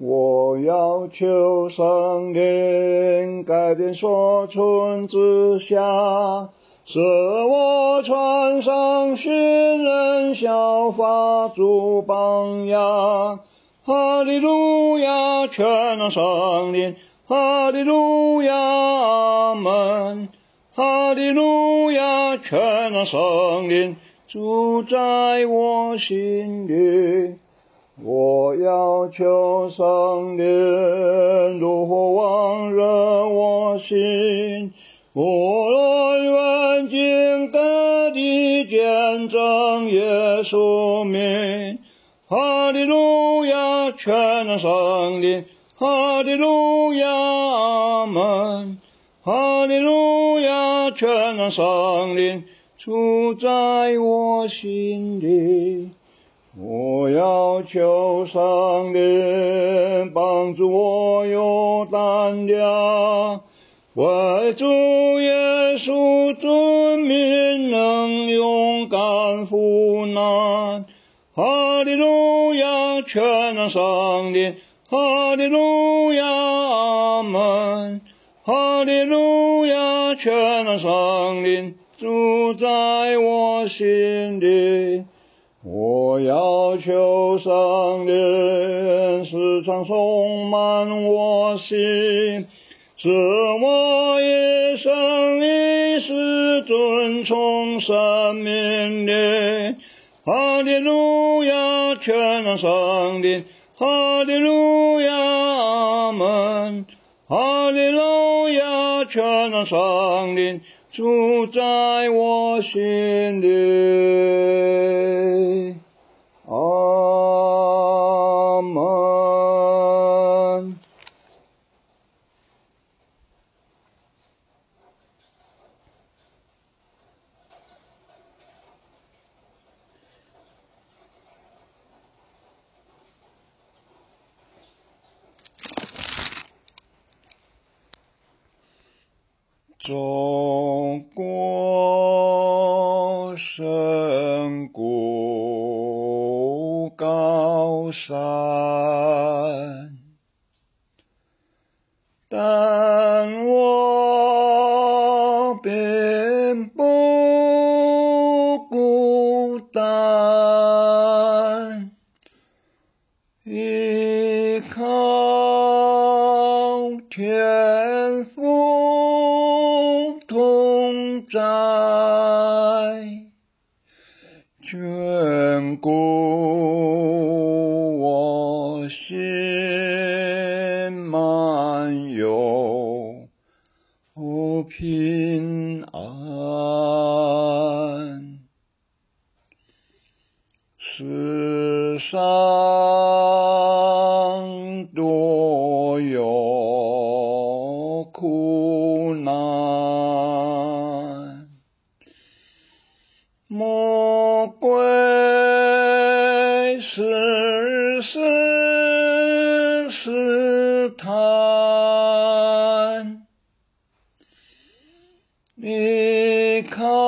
我要求上天改变所存之下，使我穿上训人效法主榜样。哈利路亚，全能圣灵，哈利路亚，阿门。哈利路亚，全能圣灵，住在我心里。我要求圣灵如火温热我心，无论远近各地见证耶稣名。哈利路亚，全能圣灵，哈利路亚，阿门。哈利路亚，全能圣灵，住在我心里。我要求上帝帮助我有胆量，为主耶稣尊名能勇敢赴难。哈利路亚，全能上帝，哈利路亚，阿门。哈利路亚，全能上帝，住在我心里。我要求圣灵时常充满我心，使我一生一世遵从神命令。哈利路亚，全能圣灵，哈利路亚，阿门。哈利路亚，全能圣灵，住在我心里。阿门。走过深谷高山，但我并不孤单，依靠天眷顾我心满有平安，世上多有苦难，魔鬼时时试探，依靠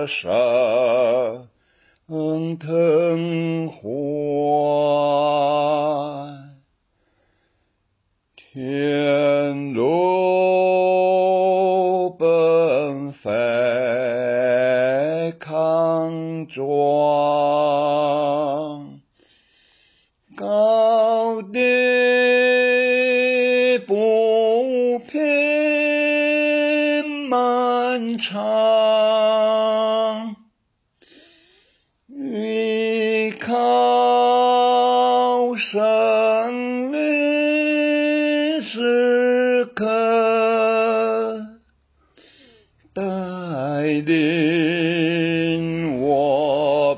得胜，腾花，天路漫长，依靠圣灵时刻带领我，